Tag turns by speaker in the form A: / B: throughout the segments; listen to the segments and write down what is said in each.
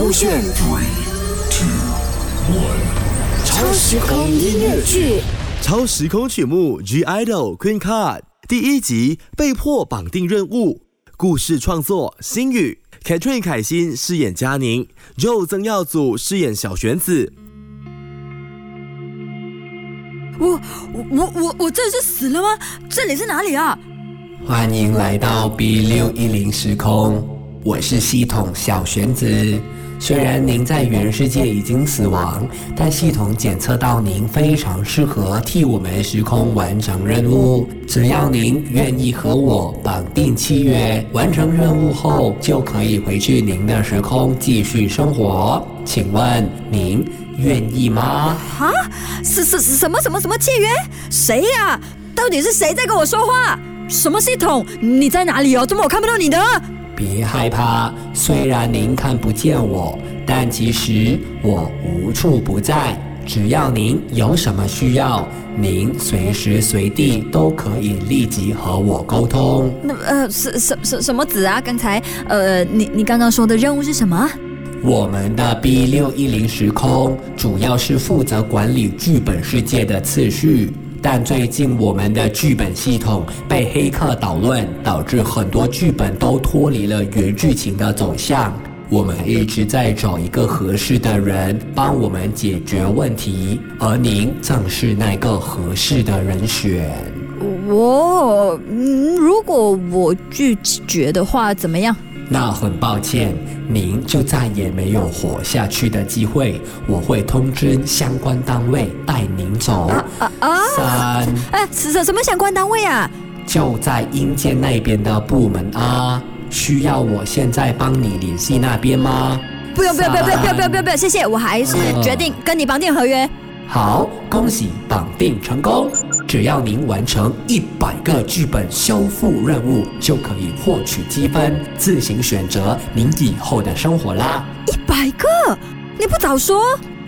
A: 勾选超时空音乐剧，
B: 超时空曲目《G Idol Queen Card》第一集被迫绑定任务，故事创作星宇，Katrin 凯欣饰演佳宁，Joe 曾耀祖饰演小玄子。
C: 我我我我这是死了吗？这里是哪里啊？
D: 欢迎来到 B 六一零时空，我是系统小玄子。虽然您在原世界已经死亡，但系统检测到您非常适合替我们时空完成任务。只要您愿意和我绑定契约，完成任务后就可以回去您的时空继续生活。请问您愿意吗？
C: 啊？是是什么什么什么契约？谁呀？到底是谁在跟我说话？什么系统？你在哪里哦？怎么我看不到你的？
D: 别害怕，虽然您看不见我，但其实我无处不在。只要您有什么需要，您随时随地都可以立即和我沟通。
C: 那呃，什什什什么子啊？刚才呃，你你刚刚说的任务是什么？
D: 我们的 B 六一零时空主要是负责管理剧本世界的次序。但最近我们的剧本系统被黑客捣乱，导致很多剧本都脱离了原剧情的走向。我们一直在找一个合适的人帮我们解决问题，而您正是那个合适的人选。
C: 我，如果我拒绝的话，怎么样？
D: 那很抱歉，您就再也没有活下去的机会。我会通知相关单位带您走。啊啊！三，
C: 哎，什什么相关单位啊？
D: 就在阴间那边的部门啊。需要我现在帮你联系那边吗？
C: 不用不用不用不用不用不用不用谢谢，我还是决定跟你绑定合约。
D: 好，恭喜绑定成功。只要您完成一百个剧本修复任务，就可以获取积分，自行选择您以后的生活啦。
C: 一百个？你不早说？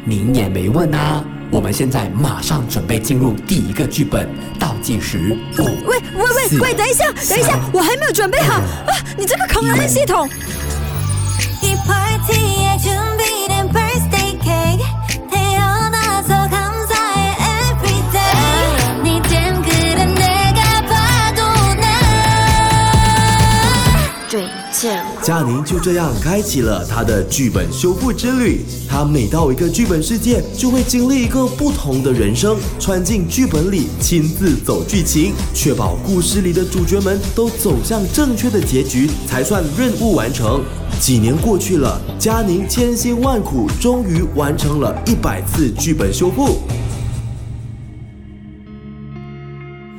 D: 您也没问啊。我们现在马上准备进入第一个剧本，倒计时五。
C: 喂喂喂喂，等一下等一下，我还没有准备好啊！你这个坑人的系统。
B: 佳宁就这样开启了他的剧本修复之旅。他每到一个剧本世界，就会经历一个不同的人生，穿进剧本里，亲自走剧情，确保故事里的主角们都走向正确的结局，才算任务完成。几年过去了，佳宁千辛万苦，终于完成了一百次剧本修复。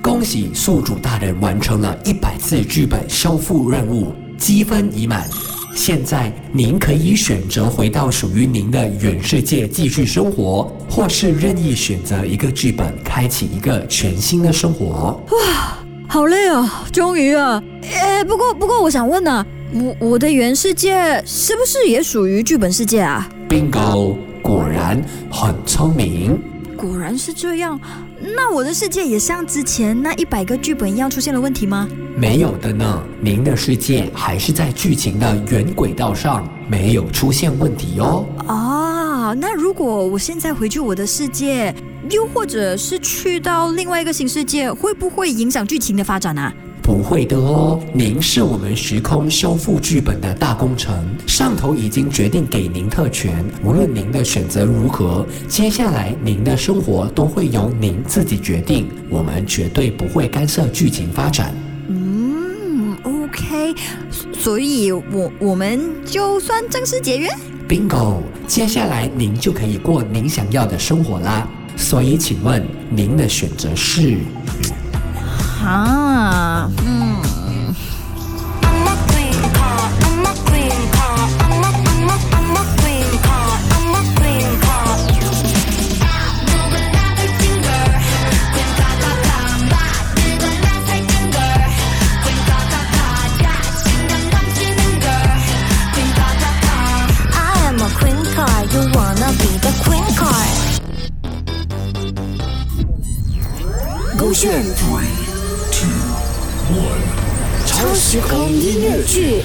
D: 恭喜宿主大人完成了一百次剧本修复任务。积分已满，现在您可以选择回到属于您的原世界继续生活，或是任意选择一个剧本，开启一个全新的生活。
C: 哇，好累啊！终于啊，呃，不过不过，我想问呢，我我的原世界是不是也属于剧本世界啊
D: ？Bingo，果然很聪明。
C: 果然是这样，那我的世界也像之前那一百个剧本一样出现了问题吗？
D: 没有的呢，您的世界还是在剧情的原轨道上，没有出现问题哦。
C: 啊，那如果我现在回去我的世界，又或者是去到另外一个新世界，会不会影响剧情的发展啊？
D: 不会的哦，您是我们时空修复剧本的大功臣，上头已经决定给您特权，无论您的选择如何，接下来您的生活都会由您自己决定，我们绝对不会干涉剧情发展。
C: 嗯，OK，所以我我们就算正式解约
D: ，Bingo，接下来您就可以过您想要的生活啦。所以，请问您的选择是？
C: 啊，嗯。
A: 勾选。超时空音乐剧。